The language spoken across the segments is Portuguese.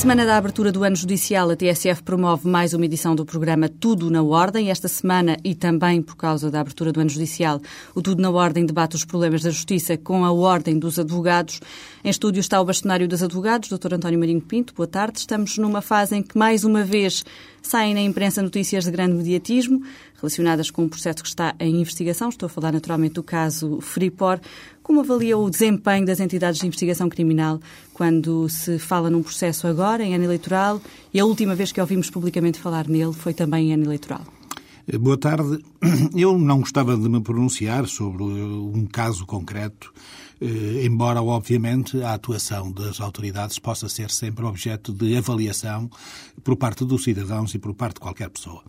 semana da abertura do ano judicial, a TSF promove mais uma edição do programa Tudo na Ordem. Esta semana, e também por causa da abertura do ano judicial, o Tudo na Ordem debate os problemas da justiça com a Ordem dos Advogados. Em estúdio está o bastonário dos advogados, Dr. António Marinho Pinto. Boa tarde. Estamos numa fase em que, mais uma vez, saem na imprensa notícias de grande mediatismo relacionadas com um processo que está em investigação. Estou a falar naturalmente do caso Freeport. Como avalia o desempenho das entidades de investigação criminal quando se fala num processo agora, em ano eleitoral, e a última vez que ouvimos publicamente falar nele foi também em ano eleitoral? Boa tarde. Eu não gostava de me pronunciar sobre um caso concreto, eh, embora, obviamente, a atuação das autoridades possa ser sempre objeto de avaliação por parte dos cidadãos e por parte de qualquer pessoa.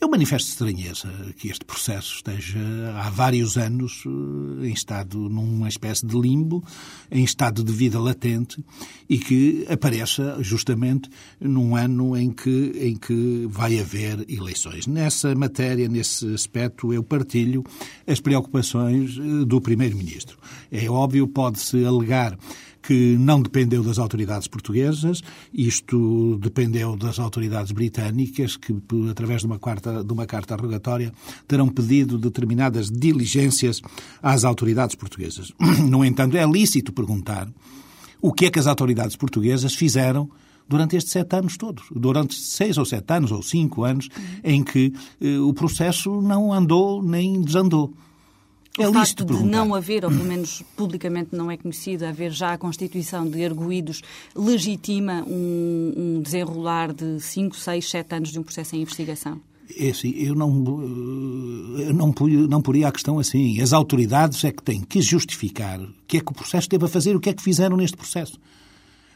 Eu manifesto estranheza que este processo esteja há vários anos eh, em estado, numa espécie de limbo, em estado de vida latente e que apareça justamente num ano em que, em que vai haver eleições. Nessa matéria, nesse aspecto, eu partilho as preocupações eh, do Primeiro-Ministro. É óbvio, pode-se alegar que não dependeu das autoridades portuguesas, isto dependeu das autoridades britânicas, que, através de uma, quarta, de uma carta rogatória, terão pedido determinadas diligências às autoridades portuguesas. No entanto, é lícito perguntar o que é que as autoridades portuguesas fizeram durante estes sete anos todos, durante seis ou sete anos ou cinco anos em que eh, o processo não andou nem desandou. É o facto de não haver, ou pelo menos publicamente não é conhecido, haver já a constituição de arguídos legitima um, um desenrolar de 5, 6, 7 anos de um processo em investigação? É assim, eu não, eu não, não poria a questão assim. As autoridades é que têm que justificar o que é que o processo teve a fazer, o que é que fizeram neste processo.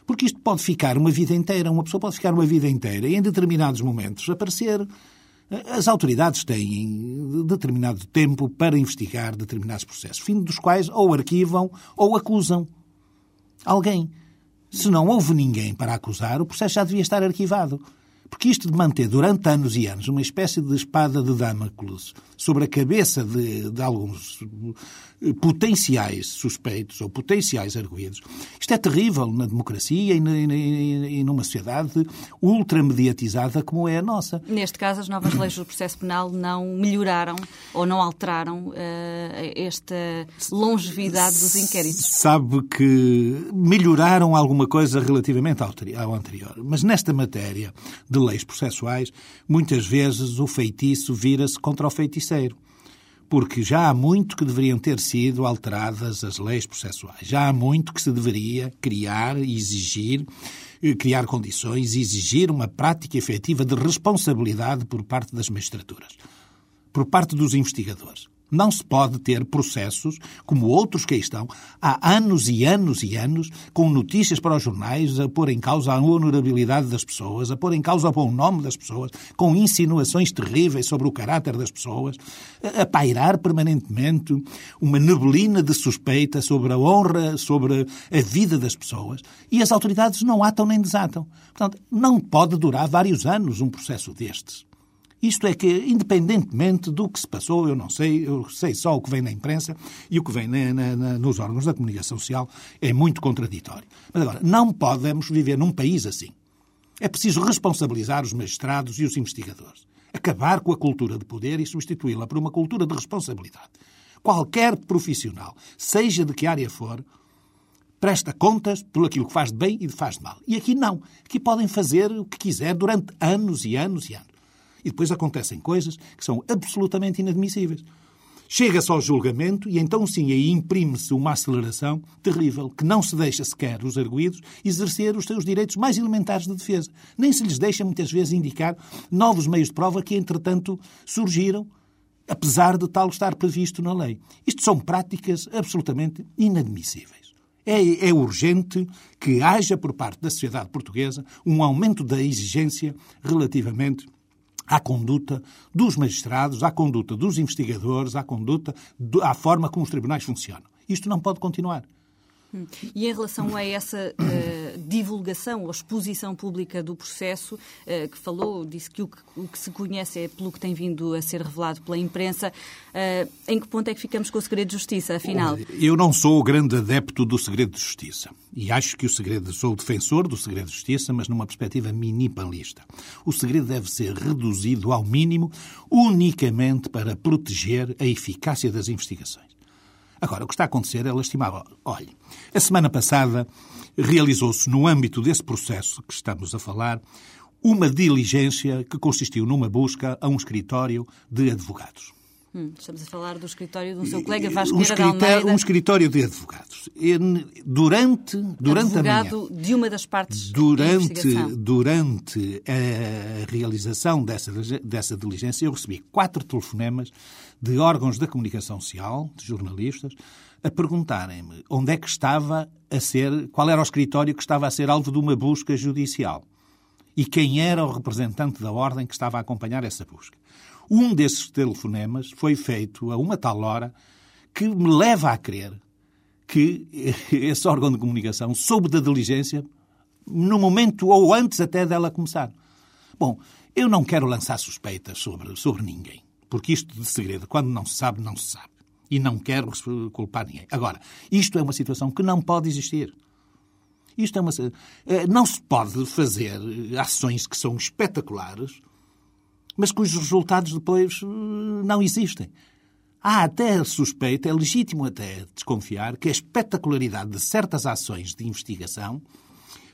Porque isto pode ficar uma vida inteira, uma pessoa pode ficar uma vida inteira e em determinados momentos aparecer as autoridades têm determinado tempo para investigar determinados processos, fim dos quais ou arquivam ou acusam alguém. Se não houve ninguém para acusar, o processo já devia estar arquivado. Porque isto de manter durante anos e anos uma espécie de espada de Damocles sobre a cabeça de, de alguns eh, potenciais suspeitos ou potenciais arguídos, isto é terrível na democracia e, e, e numa sociedade ultramediatizada como é a nossa. Neste caso, as novas leis do processo penal não melhoraram ou não alteraram uh, esta longevidade dos inquéritos. Sabe que melhoraram alguma coisa relativamente ao anterior, mas nesta matéria de de leis processuais, muitas vezes o feitiço vira-se contra o feiticeiro. Porque já há muito que deveriam ter sido alteradas as leis processuais. Já há muito que se deveria criar e exigir, eh, criar condições exigir uma prática efetiva de responsabilidade por parte das magistraturas, por parte dos investigadores. Não se pode ter processos como outros que aí estão, há anos e anos e anos, com notícias para os jornais a pôr em causa a honorabilidade das pessoas, a pôr em causa o bom nome das pessoas, com insinuações terríveis sobre o caráter das pessoas, a pairar permanentemente uma neblina de suspeita sobre a honra, sobre a vida das pessoas, e as autoridades não atam nem desatam. Portanto, não pode durar vários anos um processo destes. Isto é que, independentemente do que se passou, eu não sei, eu sei só o que vem na imprensa e o que vem na, na, nos órgãos da comunicação social é muito contraditório. Mas agora, não podemos viver num país assim. É preciso responsabilizar os magistrados e os investigadores. Acabar com a cultura de poder e substituí-la por uma cultura de responsabilidade. Qualquer profissional, seja de que área for, presta contas por aquilo que faz de bem e de faz de mal. E aqui não. Aqui podem fazer o que quiser durante anos e anos e anos. E depois acontecem coisas que são absolutamente inadmissíveis. Chega-se ao julgamento e então sim aí imprime-se uma aceleração terrível, que não se deixa sequer os arguídos exercer os seus direitos mais elementares de defesa. Nem se lhes deixa muitas vezes indicar novos meios de prova que entretanto surgiram, apesar de tal estar previsto na lei. Isto são práticas absolutamente inadmissíveis. É, é, urgente que haja por parte da sociedade portuguesa um aumento da exigência relativamente à conduta dos magistrados, à conduta dos investigadores, à conduta, à forma como os tribunais funcionam. Isto não pode continuar. E em relação a essa uh, divulgação ou exposição pública do processo, uh, que falou, disse que o, que o, que se conhece é pelo que tem vindo a ser revelado pela imprensa, uh, em que ponto é que ficamos com o segredo de justiça, afinal? Eu não sou o grande adepto do segredo de justiça. E acho que o segredo, sou o defensor do segredo de justiça, mas numa perspectiva minimalista. O segredo deve ser reduzido ao mínimo unicamente para proteger a eficácia das investigações. Agora, o que está a acontecer é lastimável. Olhe, a semana passada realizou-se, no âmbito desse processo que estamos a falar, uma diligência que consistiu numa busca a um escritório de advogados. Hum, estamos a falar do escritório do seu colega Vasco um Almeida. Um escritório de advogados. Durante, durante Advogado a manhã, de uma das partes durante, durante a realização dessa, dessa diligência, eu recebi quatro telefonemas de órgãos da comunicação social, de jornalistas, a perguntarem-me onde é que estava a ser, qual era o escritório que estava a ser alvo de uma busca judicial e quem era o representante da ordem que estava a acompanhar essa busca. Um desses telefonemas foi feito a uma tal hora que me leva a crer que esse órgão de comunicação soube da diligência no momento ou antes até dela começar. Bom, eu não quero lançar suspeitas sobre, sobre ninguém, porque isto de segredo, quando não se sabe, não se sabe. E não quero culpar ninguém. Agora, isto é uma situação que não pode existir. Isto é uma. Eh, não se pode fazer ações que são espetaculares mas cujos resultados depois eh, não existem. Há até suspeita, é legítimo até desconfiar, que a espetacularidade de certas ações de investigação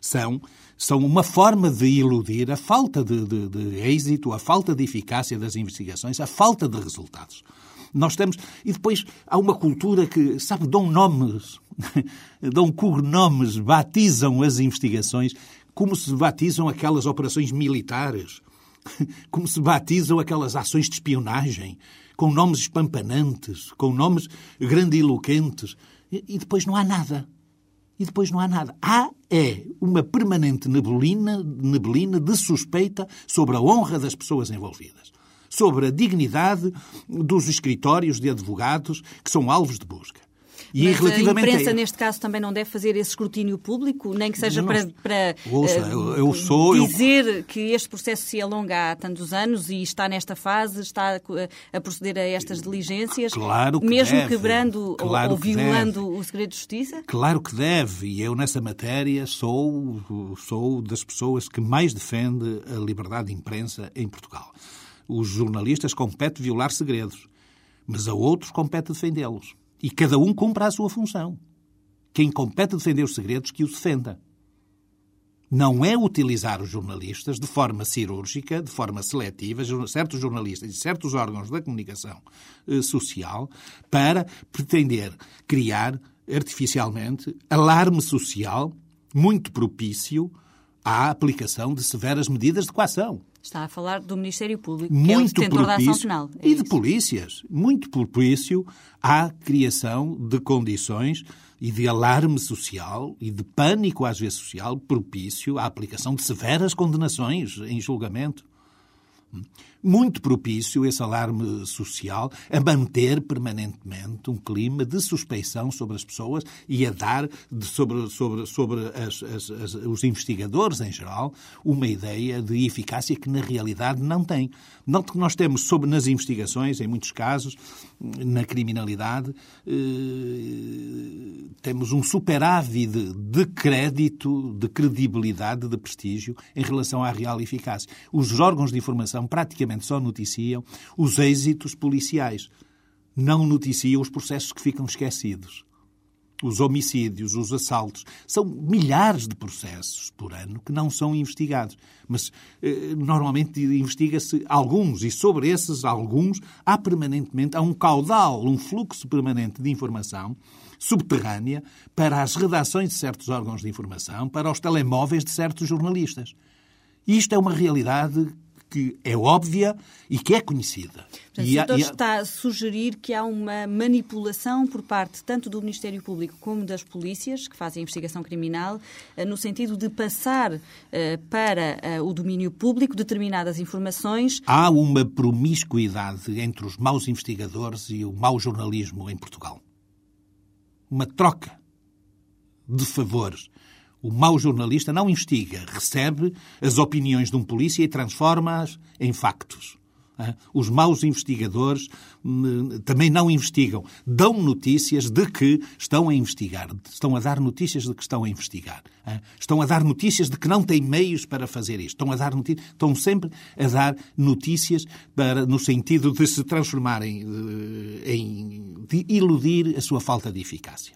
são, são uma forma de iludir a falta de, de, de êxito, a falta de eficácia das investigações, a falta de resultados. Nós temos. E depois há uma cultura que, sabe, dão nomes, dão cognomes, batizam as investigações como se batizam aquelas operações militares como se batizam aquelas ações de espionagem, com nomes espampanantes, com nomes grandiloquentes, e, e depois não há nada. E depois não há nada. Há é uma permanente neblina, neblina de suspeita sobre a honra das pessoas envolvidas, sobre a dignidade dos escritórios de advogados que são alvos de busca. E Mas relativamente a imprensa, a... neste caso, também não deve fazer esse escrutínio público, nem que seja não, para, para ouça, uh, eu, eu sou, dizer eu... que este processo se alonga há tantos anos e está nesta fase, está a, proceder a estas diligências, claro que mesmo deve. quebrando claro ou, ou violando o segredo de justiça? Claro que deve, e eu nessa matéria sou, sou das pessoas que mais defende a liberdade de imprensa em Portugal. Os jornalistas compete violar segredos, mas a outros compete defendê-los. E cada um cumpra a sua função. Quem compete defender os segredos, que os defenda. Não é utilizar os jornalistas de forma cirúrgica, de forma seletiva, certos jornalistas e certos órgãos da comunicação eh, social, para pretender criar artificialmente alarme social muito propício à aplicação de severas medidas de coação. Está a falar do Ministério Público, muito que é o detentor da ação penal. É e de polícias. Muito propício à criação de condições e de alarme social e de pânico, às vezes social, propício à aplicação de severas condenações em julgamento muito propício esse alarme social a manter permanentemente um clima de suspeição sobre as pessoas e a dar sobre, sobre, sobre as, as, as, os investigadores em geral uma ideia de eficácia que na realidade não tem. Não que nós temos sobre nas investigações, em muitos casos, na criminalidade, eh, temos um superávit de crédito, de credibilidade, de prestígio em relação à real eficácia. Os órgãos de informação praticamente só noticiam os êxitos policiais. Não noticiam os processos que ficam esquecidos os homicídios, os assaltos. São milhares de processos por ano que não são investigados. Mas eh, normalmente investiga-se alguns, e sobre esses alguns há permanentemente há um caudal, um fluxo permanente de informação subterrânea para as redações de certos órgãos de informação, para os telemóveis de certos jornalistas. Isto é uma realidade que é óbvia e que é conhecida. Portanto, e, o doutor está a sugerir que há uma manipulação por parte tanto do Ministério Público como das polícias, que fazem a investigação criminal, eh, no sentido de passar eh, para eh, o domínio público determinadas informações. Há uma promiscuidade entre os maus investigadores e o mau jornalismo em Portugal. Uma troca de favores. O mau jornalista não investiga, recebe as opiniões de um polícia e transforma-as em factos. Os maus investigadores hum, também não investigam. Dão notícias de que estão a investigar. Estão a dar notícias de que estão a investigar. Estão a dar notícias de que não têm meios para fazer isto. Estão, a dar notícias, estão sempre a dar notícias para, no sentido de se transformarem eh, em. de iludir a sua falta de eficácia.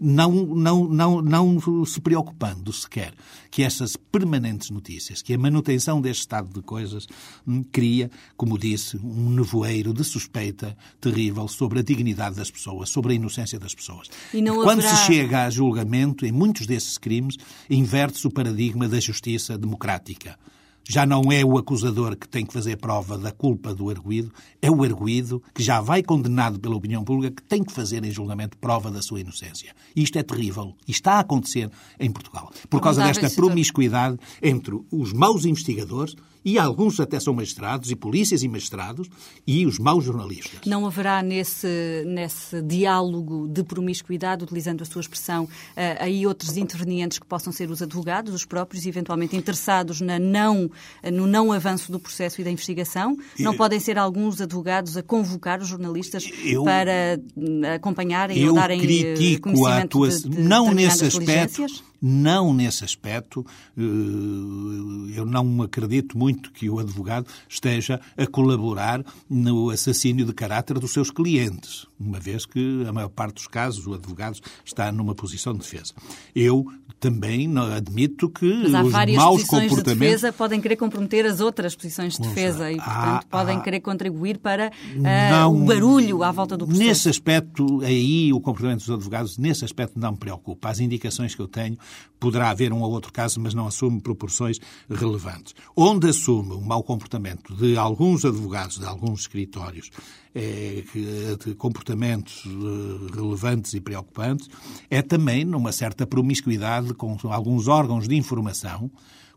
Não, não, não, não se preocupando sequer que essas permanentes notícias, que a manutenção deste estado de coisas hum, cria, como disse, um nevoeiro de suspeita terrível sobre a dignidade das pessoas, sobre a inocência das pessoas. Quando haverá... se chega a julgamento, em muitos desses crimes, inverte-se o paradigma da justiça democrática já não é o acusador que tem que fazer prova da culpa do arguído, é o arguído que já vai condenado pela opinião pública que tem que fazer em julgamento prova da sua inocência. E isto é terrível. E está a acontecer em Portugal. Por causa desta promiscuidade entre os maus investigadores e alguns até são magistrados, e polícias e magistrados, e os maus jornalistas. Não haverá nesse, nesse diálogo de promiscuidade, utilizando a sua expressão, eh, aí outros intervenientes que possam ser os advogados, os próprios, eventualmente interessados na não, no não avanço do processo e da investigação? Não podem ser alguns advogados a convocar os jornalistas eu, para hum, acompanharem ou darem eh, critico a atuação, não nesse aspecto, não nesse aspecto, eh, eu não acredito muito que o advogado esteja a colaborar no assassínio de caráter dos seus clientes, uma vez que, a maior parte dos casos, o advogado está numa posição de defesa. Eu também admito que Mas há os várias maus posições comportamentos... de defesa podem querer comprometer as outras posições de defesa e, portanto, há, podem há... querer contribuir para uh, não, o barulho à volta do processo. Nesse aspecto, aí, o comportamento dos advogados, nesse aspecto não me preocupa. As indicações que eu tenho, poderá haver um ou outro caso, mas não assume proporções relevantes. Onde assume o mau comportamento de alguns advogados, de alguns escritórios, é, de comportamentos eh, relevantes e preocupantes, é também numa certa promiscuidade com alguns órgãos de informação,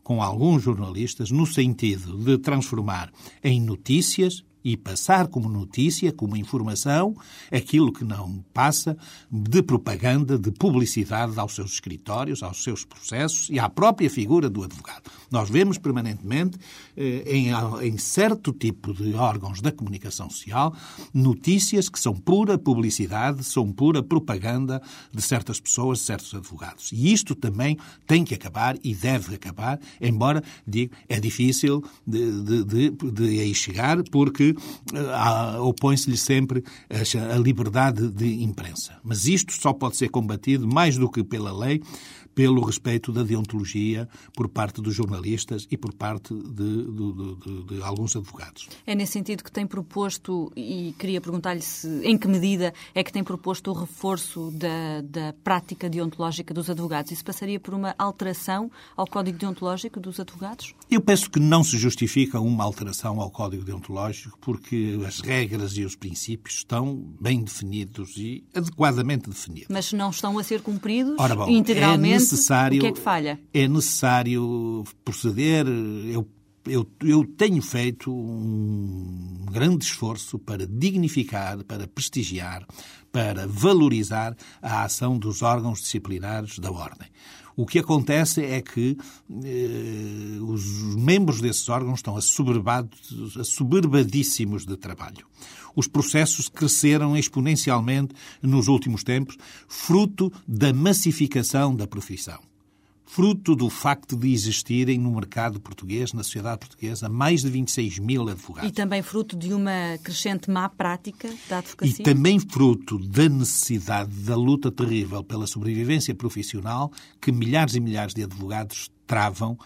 com alguns jornalistas, no sentido de transformar em notícias e passar como notícia, como informação, aquilo que não passa de propaganda, de publicidade aos seus escritórios, aos seus processos e à própria figura do advogado. Nós vemos permanentemente, eh, em, em certo tipo de órgãos da comunicação social, notícias que são pura publicidade, são pura propaganda de certas pessoas, de certos advogados. E isto também tem que acabar e deve acabar, embora, digo, é difícil de, de, de, de aí chegar, porque uh, opõe-se-lhe sempre a liberdade de imprensa. Mas isto só pode ser combatido mais do que pela lei, pelo respeito da deontologia por parte dos jornalistas e por parte de, de, de, de alguns advogados. É nesse sentido que tem proposto, e queria perguntar-lhe em que medida é que tem proposto o reforço da, da prática deontológica dos advogados. Isso passaria por uma alteração ao Código Deontológico dos advogados? Eu penso que não se justifica uma alteração ao Código Deontológico porque as regras e os princípios estão bem definidos e adequadamente definidos. Mas não estão a ser cumpridos Ora, bom, integralmente? É necessário, o que é que falha? É necessário proceder. Eu, eu, eu tenho feito um grande esforço para dignificar, para prestigiar, para valorizar a ação dos órgãos disciplinares da Ordem. O que acontece é que eh, os membros desses órgãos estão assoberbadíssimos de trabalho. Os processos cresceram exponencialmente nos últimos tempos, fruto da massificação da profissão fruto do facto de existirem no mercado português, na sociedade portuguesa, mais de 26 mil advogados. E também fruto de uma crescente má prática da advocacia? E também fruto da necessidade da luta terrível pela sobrevivência profissional que milhares e milhares de advogados travam,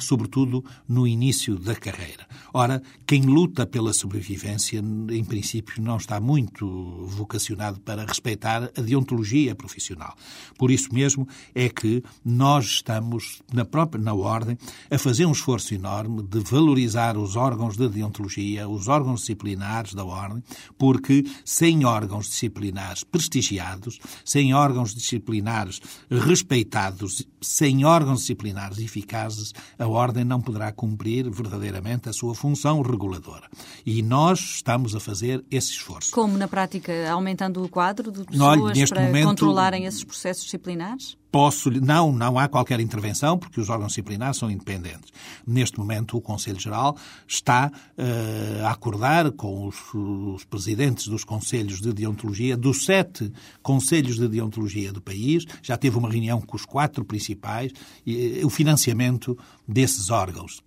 sobretudo no início da carreira. Ora, quem luta pela sobrevivência, em princípio, não está muito vocacionado para respeitar a deontologia profissional. Por isso mesmo é que nós estamos, na própria na Ordem, a fazer um esforço enorme de valorizar os órgãos de deontologia, os órgãos disciplinares da Ordem, porque sem órgãos disciplinares prestigiados, sem órgãos disciplinares respeitados, sem órgãos disciplinares disciplinares eficazes, a Ordem não poderá cumprir verdadeiramente a sua função reguladora. E nós estamos a fazer esse esforço. Como, na prática, aumentando o quadro de pessoas Olha, para momento, controlarem esses processos disciplinares? Posso, não, não há qualquer intervenção, porque os órgãos disciplinares são independentes. Neste momento, o Conselho Geral está uh, a acordar com os, os, presidentes dos Conselhos de Deontologia, dos sete Conselhos de Deontologia do país, já teve uma reunião com os quatro principais, e, o financiamento desses órgãos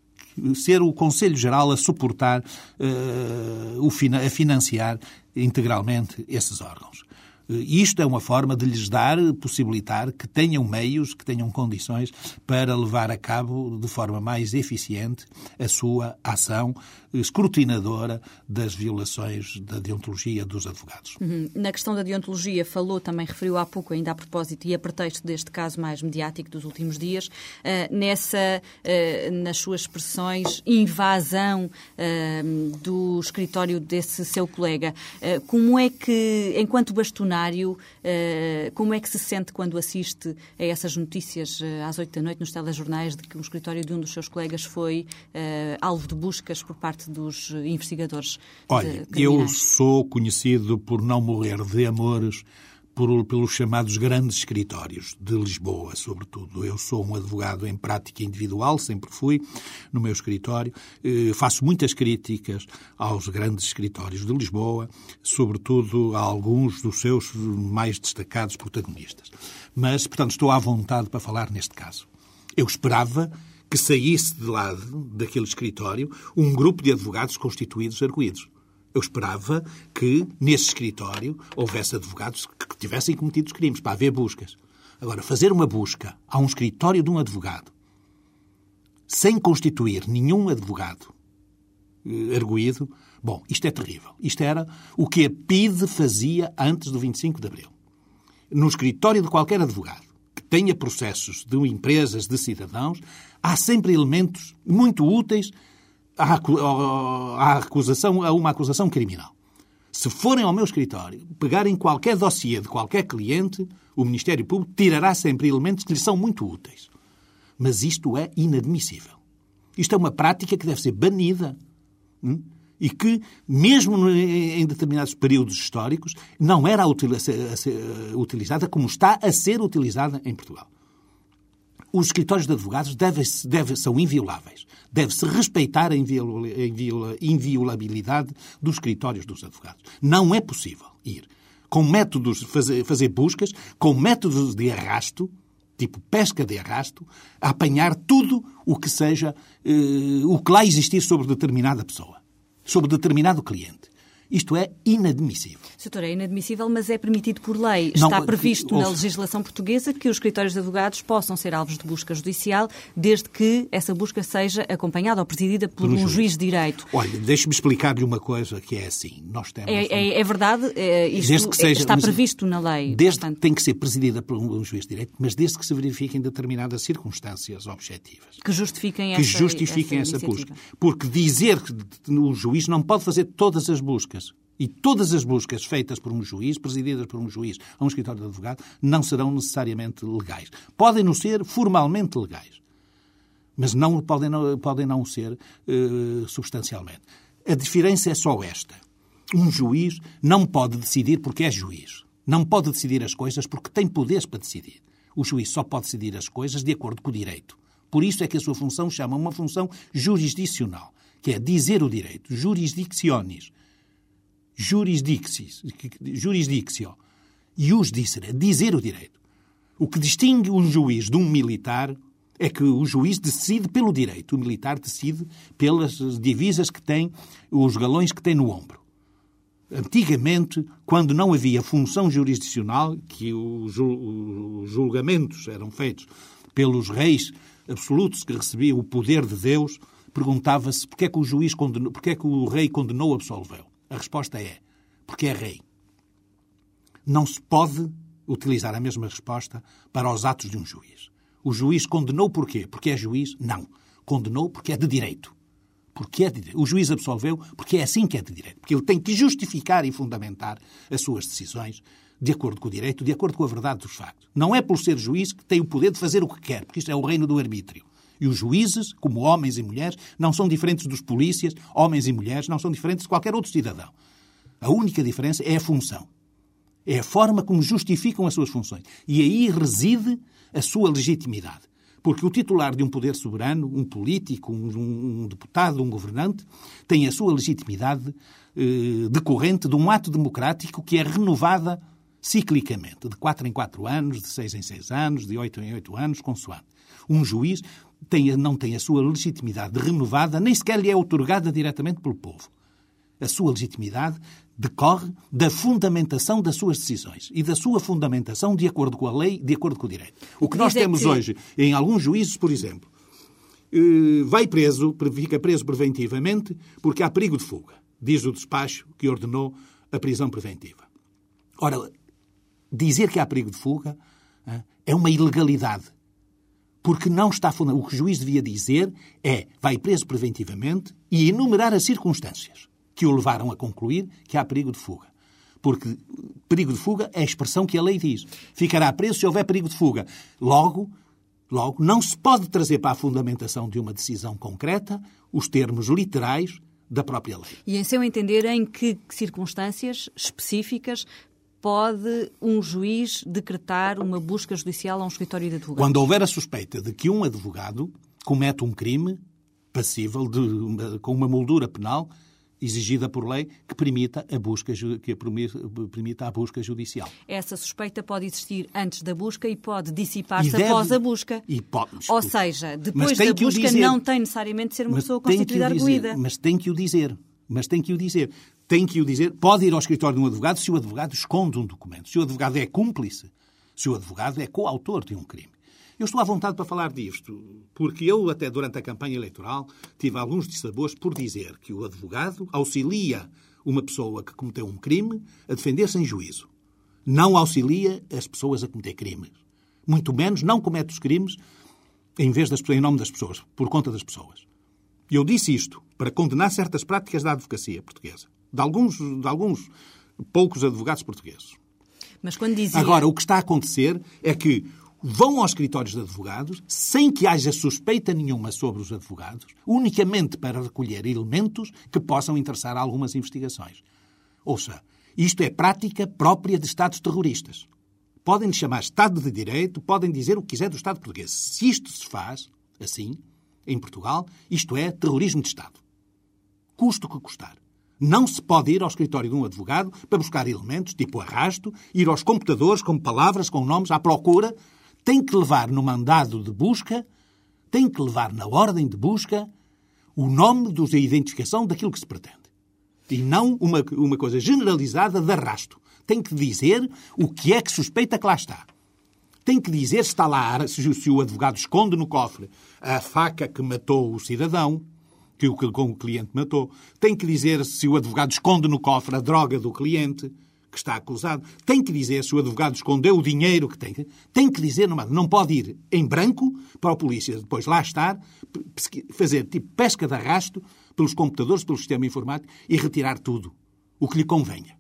ser o Conselho Geral a suportar, uh, o, a financiar integralmente esses órgãos. Isto é uma forma de lhes dar, possibilitar que tenham meios, que tenham condições para levar a cabo de forma mais eficiente a sua ação escrutinadora das violações da deontologia dos advogados. Uhum. Na questão da deontologia, falou, também referiu há pouco, ainda a propósito e a pretexto deste caso mais mediático dos últimos dias, uh, nessa, uh, nas suas expressões, invasão uh, do escritório desse seu colega. como é que, enquanto bastonário, como é que se sente quando assiste a essas notícias às oito da noite nos telejornais de que o escritório de um dos seus colegas foi alvo de buscas por parte parte dos investigadores? Olha, eu sou conhecido por não morrer de amores por, pelos chamados grandes escritórios de Lisboa, sobretudo. Eu sou um advogado em prática individual, sempre fui no meu escritório. Eh, faço muitas críticas aos grandes escritórios de Lisboa, sobretudo a alguns dos seus mais destacados protagonistas. Mas, portanto, estou à vontade para falar neste caso. Eu esperava que saísse de lá, daquele escritório, um grupo de advogados constituídos arguídos. Eu esperava que, nesse escritório, houvesse advogados que tivessem cometido crimes, para haver buscas. Agora, fazer uma busca a um escritório de um advogado, sem constituir nenhum advogado eh, arguído, bom, isto é terrível. Isto era o que a PIDE fazia antes do 25 de Abril. No escritório de qualquer advogado que tenha processos de empresas, de cidadãos, há sempre elementos muito úteis à, acusação, a uma acusação criminal. Se forem ao meu escritório, pegarem qualquer dossiê de qualquer cliente, o Ministério Público tirará sempre elementos que lhe são muito úteis. Mas isto é inadmissível. Isto é uma prática que deve ser banida. Hum? E que, mesmo em determinados períodos históricos, não era utilizada como está a ser utilizada em Portugal os escritórios de advogados deve, deve, são invioláveis. Deve-se respeitar a inviola, inviola, inviolabilidade dos escritórios dos advogados. Não é possível ir com métodos, fazer, fazer buscas, com métodos de arrasto, tipo pesca de arrasto, a apanhar tudo o que seja, eh, o que lá existir sobre determinada pessoa, sobre determinado cliente. Isto é inadmissível. Doutor, é inadmissível, mas é permitido por lei. Não, Está previsto na legislação portuguesa que os escritórios de advogados possam ser alvos de busca judicial, desde que essa busca seja acompanhada ou presidida por, por um, juiz. juiz de direito. Olha, deixe-me explicar-lhe uma coisa que é assim. Nós temos é, é, é verdade, é, isto seja, está previsto na lei. Desde portanto... tem que ser presidida por um, juiz de direito, mas desde que se verifiquem determinadas circunstâncias objetivas. Que justifiquem que essa, justifiquem essa, essa busca. Porque dizer que o juiz não pode fazer todas as buscas e todas as buscas feitas por um juiz, presididas por um juiz a um escritório de advogado, não serão necessariamente legais. Podem não ser formalmente legais, mas não podem não, podem não ser uh, substancialmente. A diferença é só esta. Um juiz não pode decidir porque é juiz. Não pode decidir as coisas porque tem poderes para decidir. O juiz só pode decidir as coisas de acordo com o direito. Por isso é que a sua função chama uma função jurisdicional, que é dizer o direito, jurisdiccionis jurisdictis, jurisdictio, ius dicere, dizer o direito. O que distingue um juiz de um militar é que o juiz decide pelo direito, o militar decide pelas divisas que tem, os galões que tem no ombro. Antigamente, quando não havia função jurisdicional, que os julgamentos eram feitos pelos reis absolutos que recebiam o poder de Deus, perguntava-se porque é que o juiz condenou, porque é que o rei condenou ou absolveu. A resposta é porque é rei. Não se pode utilizar a mesma resposta para os atos de um juiz. O juiz condenou porquê? Porque é juiz? Não. Condenou porque é de direito. Porque é de direito. O juiz absolveu porque é assim que é de direito. Porque ele tem que justificar e fundamentar as suas decisões de acordo com o direito, de acordo com a verdade dos factos. Não é por ser juiz que tem o poder de fazer o que quer, porque isto é o reino do arbítrio. E os juízes, como homens e mulheres, não são diferentes dos polícias, homens e mulheres, não são diferentes de qualquer outro cidadão. A única diferença é a função. É a forma como justificam as suas funções. E aí reside a sua legitimidade. Porque o titular de um poder soberano, um político, um, um deputado, um governante, tem a sua legitimidade eh, decorrente de um ato democrático que é renovada ciclicamente, de quatro em quatro anos, de seis em seis anos, de oito em oito anos, consoante. Um juiz tem, não tem a sua legitimidade renovada, nem sequer lhe é otorgada diretamente pelo povo. A sua legitimidade decorre da fundamentação das suas decisões e da sua fundamentação de acordo com a lei, de acordo com o direito. O que nós temos que... hoje em alguns juízes, por exemplo, eh, vai preso, fica preso preventivamente porque há perigo de fuga, diz o despacho que ordenou a prisão preventiva. Ora, dizer que há perigo de fuga é uma ilegalidade. Porque não está. O que o juiz devia dizer é vai preso preventivamente e enumerar as circunstâncias que o levaram a concluir que há perigo de fuga. Porque perigo de fuga é a expressão que a lei diz. Ficará preso se houver perigo de fuga. Logo, logo não se pode trazer para a fundamentação de uma decisão concreta os termos literais da própria lei. E em seu entender, em que circunstâncias específicas pode um juiz decretar uma busca judicial a um escritório de advogados? Quando houver a suspeita de que um advogado comete um crime passível de, com uma moldura penal exigida por lei que permita a busca que permita a busca judicial. Essa suspeita pode existir antes da busca e pode dissipar-se após a busca. Pode, Ou seja, depois da busca não tem necessariamente de ser uma pessoa constituída arguída. Mas tem que o dizer. Mas tem que o dizer. Tem que o dizer. Pode ir ao escritório de um advogado se o advogado esconde um documento. Se o advogado é cúmplice. Se o advogado é coautor de um crime. Eu estou à vontade para falar disto, porque eu, até durante a campanha eleitoral, tive alguns dissabores por dizer que o advogado auxilia uma pessoa que cometeu um crime a defender-se em juízo. Não auxilia as pessoas a cometer crimes. Muito menos não comete os crimes em vez das em nome das pessoas, por conta das pessoas. Eu disse isto para condenar certas práticas da advocacia portuguesa, de alguns, de alguns poucos advogados portugueses. Mas quando dizia... Agora, o que está a acontecer é que vão aos escritórios de advogados sem que haja suspeita nenhuma sobre os advogados, unicamente para recolher elementos que possam interessar a algumas investigações. Ouça, isto é prática própria de Estados terroristas. Podem lhe chamar Estado de Direito, podem dizer o que quiser do Estado português. Se isto se faz assim, em Portugal, isto é terrorismo de Estado. Custo que custar. Não se pode ir ao escritório de um advogado para buscar elementos, tipo arrasto, ir aos computadores com palavras, com nomes, à procura tem que levar no mandado de busca, tem que levar na ordem de busca o nome da identificação daquilo que se pretende. E não uma, uma coisa generalizada de arrasto. Tem que dizer o que é que suspeita que lá está. Tem que dizer se está lá, se, se o advogado esconde no cofre a faca que matou o cidadão, que o, com o cliente matou. Tem que dizer se o advogado esconde no cofre a droga do cliente que está acusado, tem que dizer se o advogado escondeu o dinheiro que tem, tem que dizer, não, não pode ir em branco para a polícia, depois lá estar, fazer tipo pesca de arrasto pelos computadores, pelo sistema informático e retirar tudo, o que lhe convenha.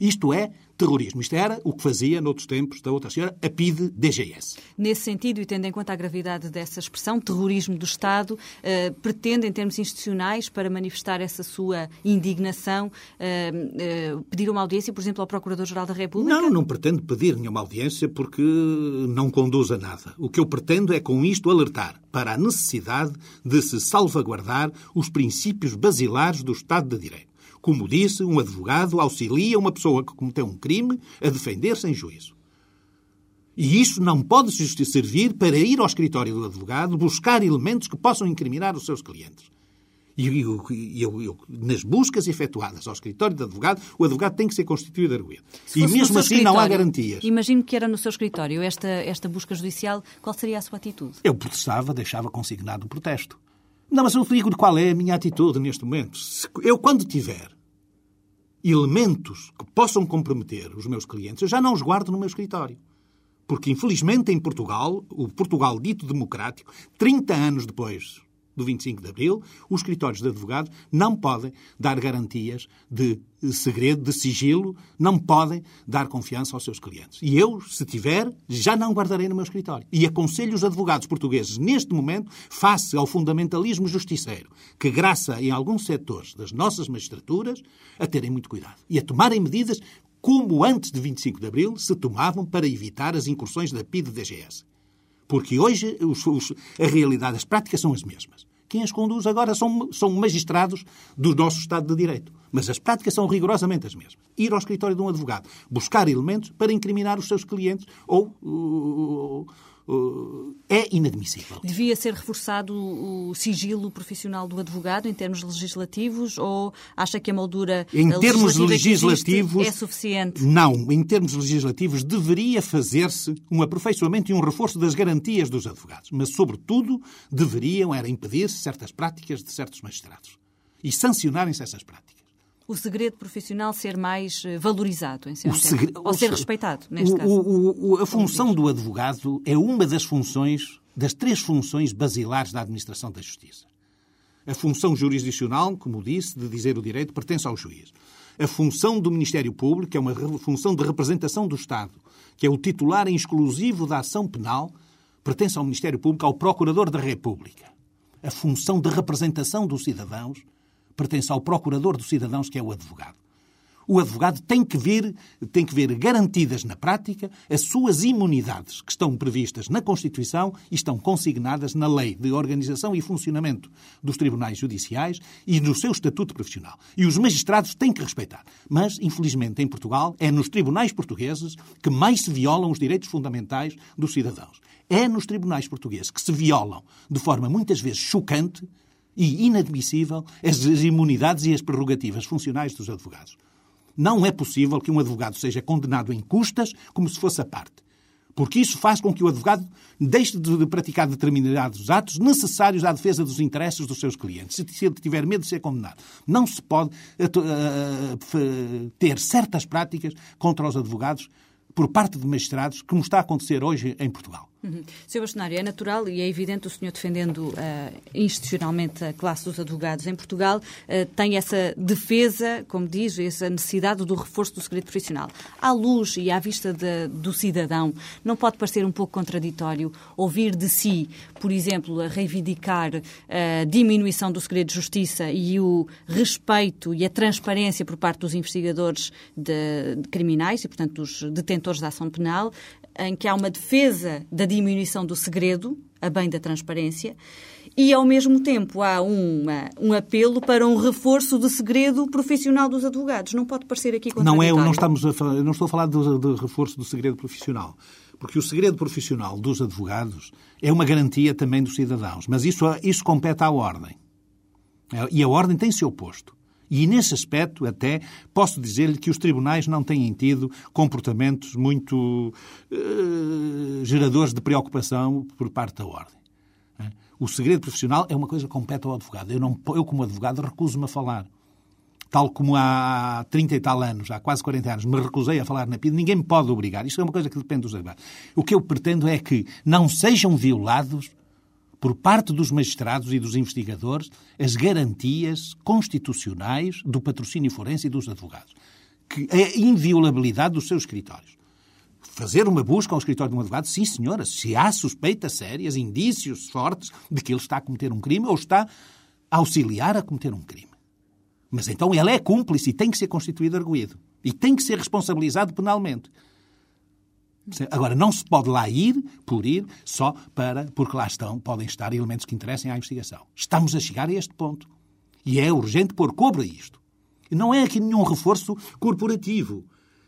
Isto é terrorismo. Isto era o que fazia, noutros tempos, da outra senhora, a PIDE-DGS. Nesse sentido, e tendo em conta a gravidade dessa expressão, terrorismo do Estado, eh, pretende, em termos institucionais, para manifestar essa sua indignação, eh, eh, pedir uma audiência, por exemplo, ao Procurador-Geral da República? Não, não pretendo pedir nenhuma audiência porque não conduz a nada. O que eu pretendo é, com isto, alertar para a necessidade de se salvaguardar os princípios basilares do Estado de Direito. Como disse, um advogado auxilia uma pessoa que cometeu um crime a defender-se em juízo. E isso não pode servir para ir ao escritório do advogado buscar elementos que possam incriminar os seus clientes. E eu, eu, eu, nas buscas efetuadas ao escritório do advogado, o advogado tem que ser constituído arguído. E mesmo assim não há garantias. Imagino que era no seu escritório esta, esta busca judicial. Qual seria a sua atitude? Eu protestava, deixava consignado o protesto. Não, mas eu digo qual é a minha atitude neste momento. Eu, quando tiver elementos que possam comprometer os meus clientes, eu já não os guardo no meu escritório. Porque, infelizmente, em Portugal, o Portugal dito democrático, 30 anos depois do 25 de Abril, os escritórios de advogados não podem dar garantias de segredo, de sigilo, não podem dar confiança aos seus clientes. E eu, se tiver, já não guardarei no meu escritório. E aconselho os advogados portugueses, neste momento, face ao fundamentalismo justiceiro, que graça em alguns setores das nossas magistraturas, a terem muito cuidado e a tomarem medidas como antes de 25 de Abril se tomavam para evitar as incursões da PIDE-DGS. Porque hoje os, os, a realidade, as práticas são as mesmas. Quem as conduz agora são, são magistrados do nosso Estado de Direito. Mas as práticas são rigorosamente as mesmas. Ir ao escritório de um advogado, buscar elementos para incriminar os seus clientes ou, ou, é inadmissível. Devia ser reforçado o sigilo profissional do advogado em termos legislativos ou acha que a moldura em termos legislativos é suficiente? Não, em termos legislativos deveria fazer-se um aperfeiçoamento e um reforço das garantias dos advogados, mas sobretudo deveriam era impedir-se certas práticas de certos magistrados e sancionarem-se essas práticas o segredo profissional ser mais eh, valorizado, em segredo, ou ser respeitado, neste o, caso? O, o, a função do advogado é uma das funções, das três funções basilares da administração da justiça. A função jurisdicional, como disse, de dizer o direito, pertence ao juiz. A função do Ministério Público, que é uma função de representação do Estado, que é o titular exclusivo da ação penal, pertence ao Ministério Público, ao Procurador da República. A função de representação dos cidadãos pertence ao procurador dos cidadãos, que é o advogado. O advogado tem que ver, tem que ver garantidas na prática as suas imunidades que estão previstas na Constituição e estão consignadas na Lei de Organização e Funcionamento dos Tribunais Judiciais e no seu estatuto profissional. E os magistrados têm que respeitar. Mas, infelizmente, em Portugal, é nos tribunais portugueses que mais se violam os direitos fundamentais dos cidadãos. É nos tribunais portugueses que se violam, de forma muitas vezes chocante, e inadmissível as imunidades e as prerrogativas funcionais dos advogados. Não é possível que um advogado seja condenado em custas como se fosse a parte. Porque isso faz com que o advogado deixe de praticar determinados atos necessários à defesa dos interesses dos seus clientes, se ele tiver medo de ser condenado. Não se pode uh, ter certas práticas contra os advogados por parte de magistrados, como está a acontecer hoje em Portugal. Uhum. Sr. Bastonário, é natural e é evidente o senhor defendendo uh, institucionalmente a classe dos advogados em Portugal, uh, tem essa defesa, como diz, essa necessidade do reforço do segredo profissional. À luz e à vista de, do cidadão, não pode parecer um pouco contraditório ouvir de si, por exemplo, a reivindicar a diminuição do segredo de justiça e o respeito e a transparência por parte dos investigadores de, de criminais e, portanto, dos detentores da ação penal, em que há uma defesa da diminuição do segredo, a bem da transparência, e ao mesmo tempo há uma, um apelo para um reforço do segredo profissional dos advogados. Não pode parecer aqui Não é, não estamos a falar, não estou a falar do, do reforço do segredo profissional, porque o segredo profissional dos advogados é uma garantia também dos cidadãos, mas isso, isso compete à ordem. E a ordem tem seu posto. E nesse aspecto, até, posso dizer-lhe que os tribunais não têm tido comportamentos muito uh, geradores de preocupação por parte da ordem. Eh, o segredo profissional é uma coisa que compete ao advogado. Eu, não, eu como advogado, recuso-me a falar. Tal como há 30 e tal anos, há quase 40 anos, me recusei a falar na PID, ninguém me pode obrigar. Isto é uma coisa que depende dos advogados. O que eu pretendo é que não sejam violados por parte dos magistrados e dos investigadores as garantias constitucionais do patrocínio forense e dos advogados. Que a inviolabilidade dos seus escritórios. Fazer uma busca ao escritório de um advogado, sim, senhora, se há suspeitas sérias, indícios fortes de que ele está a cometer um crime ou está a auxiliar a cometer um crime. Mas então ele é cúmplice e tem que ser constituído arguído. E tem que ser responsabilizado penalmente. Agora, não se pode lá ir por ir só para, porque lá estão, podem estar elementos que interessem à investigação. Estamos a chegar a este ponto. E é urgente pôr cobra a isto. Não é aqui nenhum reforço corporativo.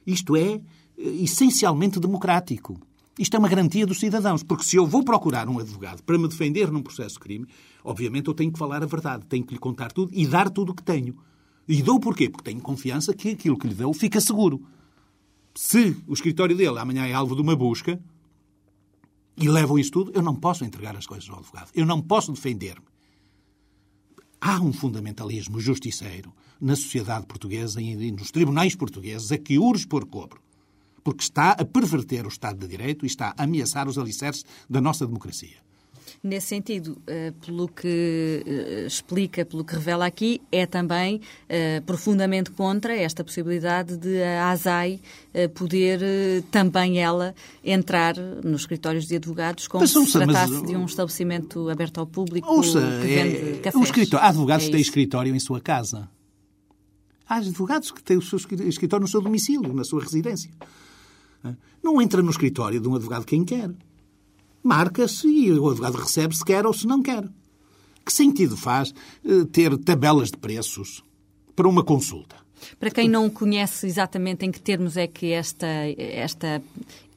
Isto é eh, essencialmente democrático. Isto é uma garantia dos cidadãos, porque se eu vou procurar um advogado para me defender num processo de crime, obviamente eu tenho que falar a verdade, tenho que lhe contar tudo e dar tudo o que tenho. E dou porquê? Porque tenho confiança que aquilo que lhe deu fica seguro se o escritório dele amanhã é alvo de uma busca e levam isso tudo, eu não posso entregar as coisas ao advogado. Eu não posso defender-me. Há um fundamentalismo justiceiro na sociedade portuguesa e nos tribunais portugueses a que urge por cobro, porque está a perverter o Estado de Direito e está a ameaçar os alicerces da nossa democracia. Nesse sentido, uh, pelo que uh, explica, pelo que revela aqui, é também uh, profundamente contra esta possibilidade de a ASAI poder também ela entrar nos escritórios de advogados como se tratasse mas, de um estabelecimento aberto ao público ouça, que vende é, cafés. O escritório, há advogados é que têm escritório em sua casa. Há advogados que têm o seu escritório no seu domicílio, na sua residência. Não entra no escritório de um advogado quem quer. Marca-se e o advogado recebe se quer ou se não quer. Que sentido faz eh, ter tabelas de preços para uma consulta? Para quem não conhece exatamente em que termos é que esta, esta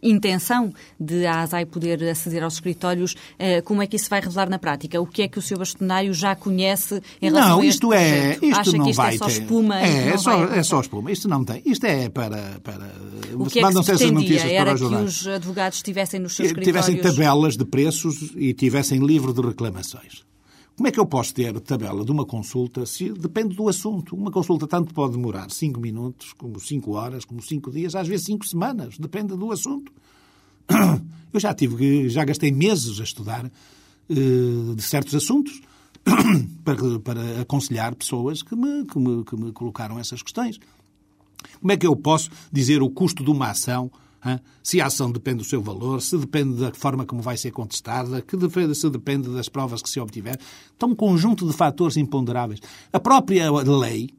intenção de a ASAI poder aceder aos escritórios, eh, como é que isso vai revelar na prática? O que é que o Sr. Bastonário já conhece em relação não, isto a este é, projeto? Isto Acha não que isto vai é só ter. espuma? É, é só, é só espuma. Isto não tem. Isto é para... para... O que é que se pretendia? Era que os advogados estivessem nos seus escritórios... Tivessem tabelas de preços e tivessem livro de reclamações. Como é que eu posso ter tabela de uma consulta se depende do assunto? Uma consulta tanto pode demorar 5 minutos, como 5 horas, como 5 dias, às vezes 5 semanas, depende do assunto. Eu já tive, já gastei meses a estudar uh, de certos assuntos para, para, aconselhar pessoas que me, que, me, que me colocaram essas questões. Como é que eu posso dizer o custo de uma ação se a ação depende do seu valor, se depende da forma como vai ser contestada, que depende, se depende das provas que se obtiver. Então, um conjunto de fatores imponderáveis. A própria lei,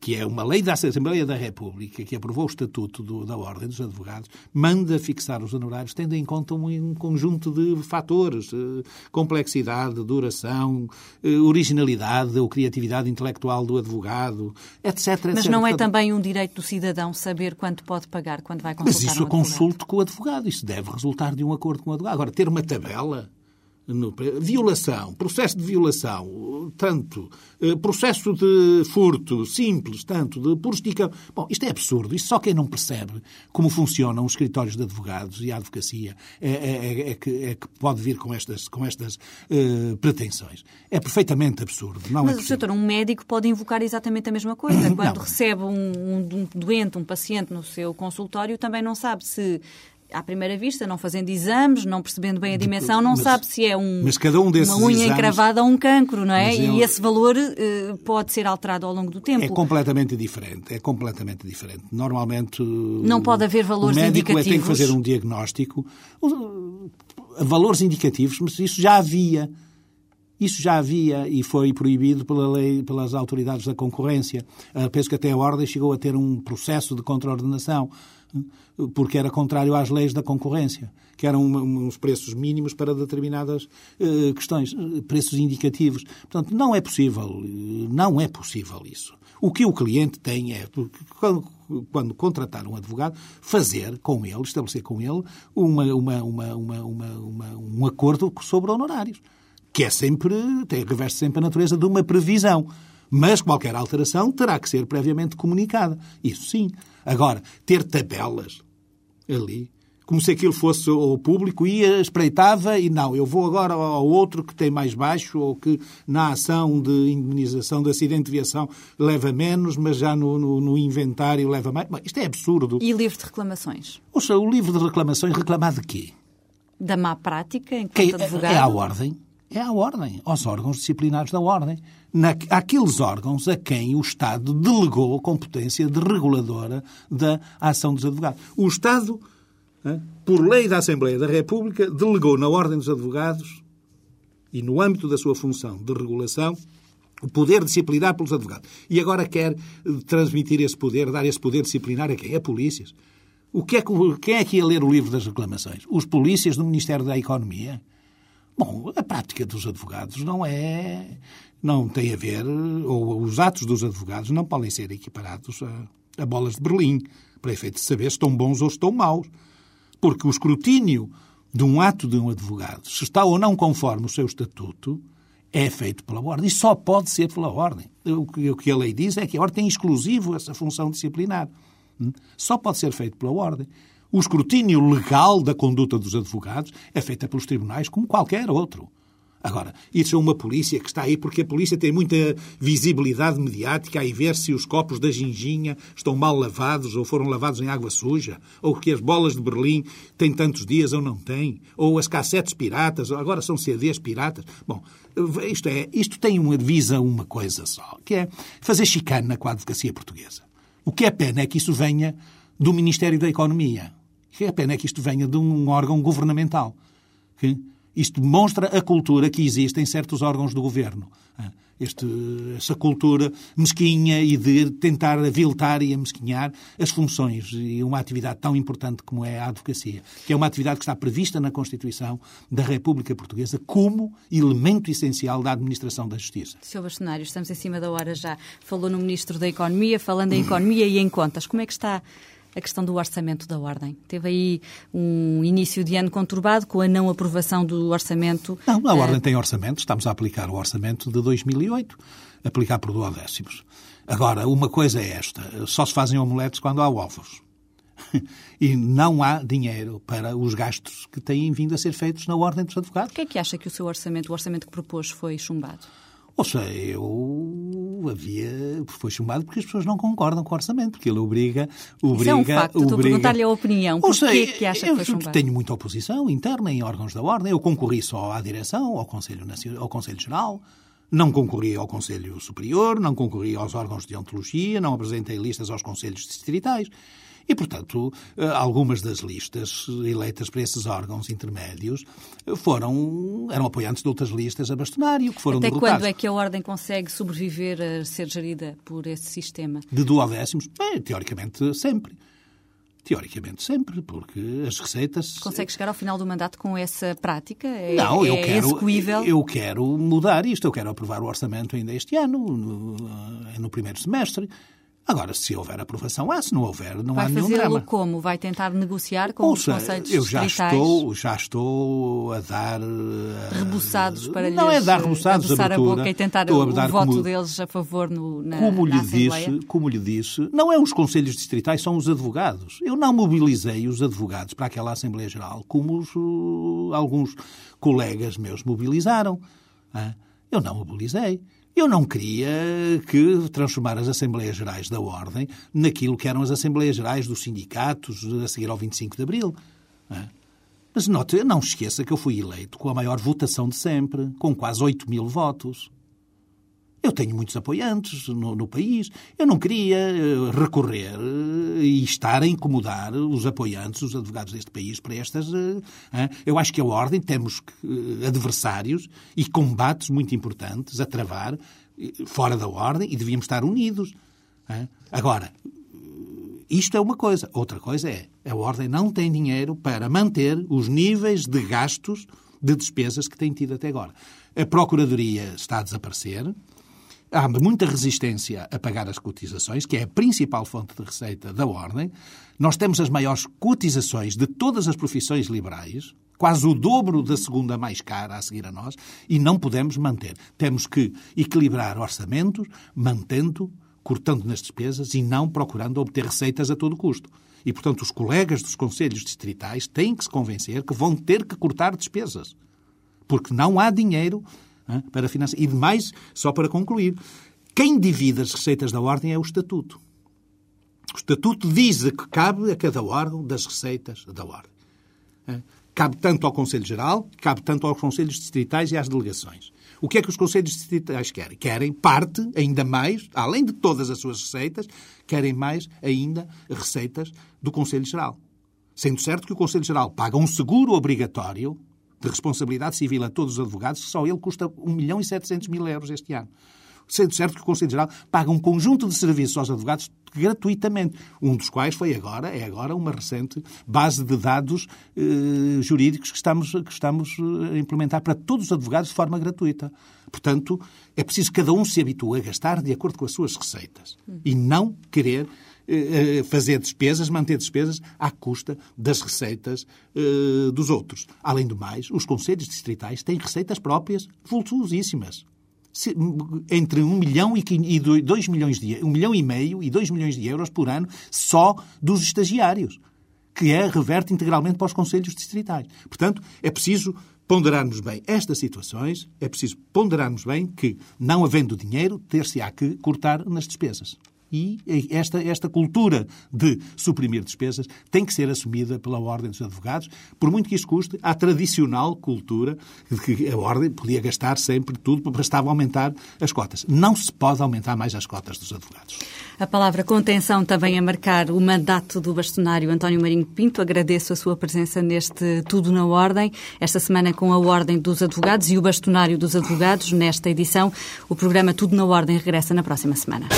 que é uma lei da Assembleia da República, que aprovou o Estatuto do, da Ordem dos Advogados, manda fixar os honorários tendo em conta um, um conjunto de fatores, eh, complexidade, duração, eh, originalidade ou criatividade intelectual do advogado, etc. Mas etc. não é também um direito do cidadão saber quanto pode pagar quando vai consultar Mas isso um consulto com o advogado. Isso deve resultar de um acordo com o advogado. Agora, ter uma tabela no, violação, processo de violação, tanto, eh, processo de furto simples, tanto, de por Bom, isto é absurdo. Isto só quem não percebe como funcionam os escritórios de advogados e a advocacia é, é, é, é que, é que, pode vir com estas, com estas uh, pretensões. É perfeitamente absurdo. Não Mas, é doutor, um médico pode invocar exatamente a mesma coisa. Quando não. recebe um, um doente, um paciente no seu consultório, também não sabe se à primeira vista, não fazendo exames, não percebendo bem a dimensão, não mas, sabe se é um, um uma unha exames, encravada ou um cancro, não é? E esse valor uh, pode ser alterado ao longo do tempo. É completamente diferente, é completamente diferente. Normalmente... Não pode haver valores indicativos. O médico tem que fazer um diagnóstico. Valores indicativos, mas isso já havia. Isso já havia e foi proibido pela lei, pelas autoridades da concorrência. Uh, penso que até a Ordem chegou a ter um processo de contraordenação porque era contrário às leis da concorrência, que eram uns preços mínimos para determinadas uh, questões, preços indicativos. Portanto, não é possível, não é possível isso. O que o cliente tem é, quando, quando contratar um advogado, fazer com ele, estabelecer com ele uma, uma, uma, uma um acordo sobre honorários, que é sempre, tem, reveste sempre a natureza de uma previsão. Mas qualquer alteração terá que ser previamente comunicada. Isso sim. Agora, ter tabelas ali, como se aquilo fosse o público, ia, espreitava e não, eu vou agora ao outro que tem mais baixo ou que na ação de indemnização de acidente de viação leva menos, mas já no, no, no inventário leva mais. Bom, isto é absurdo. E livro de reclamações? Ouça, o livro de reclamações reclamar de quê? Da má prática enquanto que, advogado? É à ordem. É à ordem, aos órgãos disciplinares da ordem. Na, àqueles órgãos a quem o Estado delegou a competência de reguladora da ação dos advogados. O Estado por lei da Assembleia da República, delegou na Ordem dos Advogados e no âmbito da sua função de regulação o poder disciplinar pelos advogados. E agora quer eh, transmitir esse poder, dar esse poder disciplinar a quem? A polícias. O que é que, quem é que ia ler o livro das reclamações? Os polícias do Ministério da Economia? Bom, a prática dos advogados não é. Não tem a ver, ou os atos dos advogados não podem ser equiparados a, a bolas de Berlim, para efeito de saber se estão bons ou se estão maus. Porque o escrutínio de um ato de um advogado, se está ou não conforme o seu estatuto, é feito pela ordem. E só pode ser pela ordem. O que a lei diz é que a ordem tem exclusivo essa função disciplinar. Hum? Só pode ser feito pela ordem. O escrutínio legal da conduta dos advogados é feito pelos tribunais como qualquer outro. Agora, isso é uma polícia que está aí porque a polícia tem muita visibilidade mediática aí ver se os copos da ginginha estão mal lavados ou foram lavados em água suja, ou que as bolas de Berlim têm tantos dias ou não têm, ou as cassetes piratas, agora são CDs piratas. Bom, isto, é, isto tem uma, visa uma coisa só, que é fazer chicana com a advocacia portuguesa. O que é pena é que isso venha do Ministério da Economia. O que é pena é que isto venha de um órgão governamental. Okay? Isto demonstra a cultura que existe em certos órgãos do governo. Ah, este, essa cultura mesquinha e de tentar aviltar e amesquinhar as funções e uma atividade tão importante como é a advocacia, que é uma atividade que está prevista na Constituição da República Portuguesa como elemento essencial da administração da justiça. Sr. Bastonário, estamos em cima da hora já. Falou no Ministro da Economia, falando em economia e em contas. Como é que está a questão do orçamento da Ordem. Teve aí um início de ano conturbado com a não aprovação do orçamento. Não, a Ordem uh... tem orçamento, estamos a aplicar o orçamento de 2008, aplicar por duodécimos. Agora, uma coisa é esta: só se fazem omeletes quando há ovos. e não há dinheiro para os gastos que têm vindo a ser feitos na Ordem dos Advogados. Por que é que acha que o seu orçamento, o orçamento que propôs, foi chumbado? Ou seja, eu havia. Foi chumbado porque as pessoas não concordam com o orçamento, porque ele obriga. obriga Isso é um facto. Estou a perguntar-lhe a opinião. Por que que acha que foi chumbado? Tenho muita oposição interna em órgãos da Ordem. Eu concorri só à direção, ao Conselho, Nacional, ao Conselho Geral. Não concorri ao Conselho Superior, não concorri aos órgãos de ontologia, não apresentei listas aos conselhos distritais. E, portanto, eh, algumas das listas eleitas para esses órgãos intermédios foram, eram apoiantes de outras listas a bastonário, que foram Até derrotados. quando é que a Ordem consegue sobreviver a ser gerida por esse sistema? De duodécimos? Bem, teoricamente, sempre. Teoricamente sempre, porque as receitas... Consegue chegar ao final do mandato com essa prática? É, Não, eu é quero, execuível? eu quero mudar isto, eu quero aprovar o orçamento ainda este ano, no, no primeiro semestre. Agora, se houver aprovação, há. Se não houver, não Vai há nenhum drama. Vai fazê-lo como? Vai tentar negociar com Ouça, os conselhos eu já distritais? estou, já estou a dar... Uh, rebuçados para Não é dar rebuçados, a abertura. boca e tentar o, o voto como, deles a favor no, na, como na lhe disse, Como lhe disse, não é os conselhos distritais, são os advogados. Eu não mobilizei os advogados para aquela Assembleia Geral como os, uh, alguns colegas meus mobilizaram. Eu não mobilizei. Eu não queria que transformar as Assembleias Gerais da Ordem naquilo que eram as Assembleias Gerais dos sindicatos a seguir ao 25 de Abril. É? Mas note, não esqueça que eu fui eleito com a maior votação de sempre, com quase 8 mil votos. Eu tenho muitos apoiantes no, no, país. Eu não queria eh, recorrer eh, e estar a incomodar os apoiantes, os advogados deste país, para estas. Eh, eu acho que a Ordem temos adversários e combates muito importantes a travar fora da Ordem e devíamos estar unidos. Agora, isto é uma coisa. Outra coisa é a Ordem não tem dinheiro para manter os níveis de gastos de despesas que tem tido até agora. A Procuradoria está a desaparecer há muita resistência a pagar as cotizações, que é a principal fonte de receita da Ordem. Nós temos as maiores cotizações de todas as profissões liberais, quase o dobro da segunda mais cara a seguir a nós, e não podemos manter. Temos que equilibrar orçamentos, mantendo, cortando nas despesas e não procurando obter receitas a todo custo. E, portanto, os colegas dos conselhos distritais têm que se convencer que vão ter que cortar despesas. Porque não há dinheiro para financiar. E demais, só para concluir, quem divide as receitas da Ordem é o Estatuto. O Estatuto diz que cabe a cada órgão das receitas da Ordem. Cabe tanto ao Conselho Geral, cabe tanto aos Conselhos Distritais e às delegações. O que é que os Conselhos Distritais querem? Querem parte, ainda mais, além de todas as suas receitas, querem mais ainda receitas do Conselho Geral. Sendo certo que o Conselho Geral paga um seguro obrigatório de responsabilidade civil a todos os advogados, que só ele custa 1 milhão e 700 mil euros este ano. Sendo certo que o Conselho Geral paga um conjunto de serviços aos advogados gratuitamente, um dos quais foi agora, é agora uma recente base de dados eh, jurídicos que estamos, que estamos eh, a implementar para todos os advogados de forma gratuita. Portanto, é preciso que cada um se habitue a gastar de acordo com as suas receitas e não querer fazer despesas, manter despesas à custa das receitas eh, dos outros. Além do mais, os conselhos distritais têm receitas próprias vultuosíssimas. Entre 1 milhão e 2 milhões de 1 milhão e meio e 2 milhões de euros por ano só dos estagiários, que é reverte integralmente para os conselhos distritais. Portanto, é preciso ponderarmos bem estas situações, é preciso ponderarmos bem que, não havendo dinheiro, ter-se-á que cortar nas despesas. E esta, esta cultura de suprimir despesas tem que ser assumida pela Ordem dos Advogados, por muito que isso custe à tradicional cultura de que a Ordem podia gastar sempre tudo, bastava aumentar as cotas. Não se pode aumentar mais as cotas dos advogados. A palavra contenção também a marcar o mandato do bastonário António Marinho Pinto. Agradeço a sua presença neste Tudo na Ordem, esta semana com a Ordem dos Advogados e o bastonário dos Advogados, nesta edição. O programa Tudo na Ordem regressa na próxima semana.